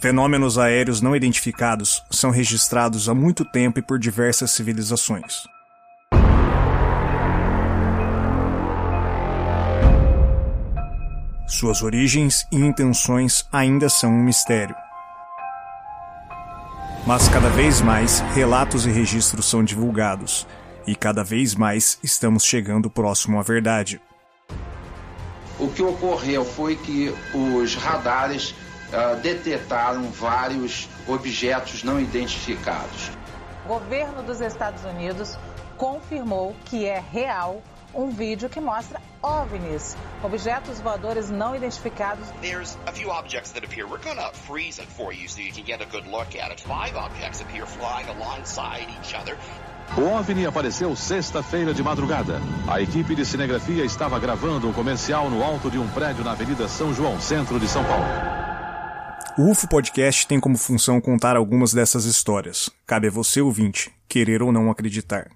Fenômenos aéreos não identificados são registrados há muito tempo e por diversas civilizações. Suas origens e intenções ainda são um mistério. Mas cada vez mais relatos e registros são divulgados, e cada vez mais estamos chegando próximo à verdade. O que ocorreu foi que os radares uh, detectaram vários objetos não identificados. O governo dos Estados Unidos confirmou que é real um vídeo que mostra OVNIs, objetos voadores não identificados. There's a few objects that appear. We're to freeze it for you so you can get a good look at it. Five objects appear flying alongside each other. O OVNI apareceu sexta-feira de madrugada. A equipe de cinegrafia estava gravando um comercial no alto de um prédio na Avenida São João, centro de São Paulo. O UFO Podcast tem como função contar algumas dessas histórias. Cabe a você, ouvinte, querer ou não acreditar.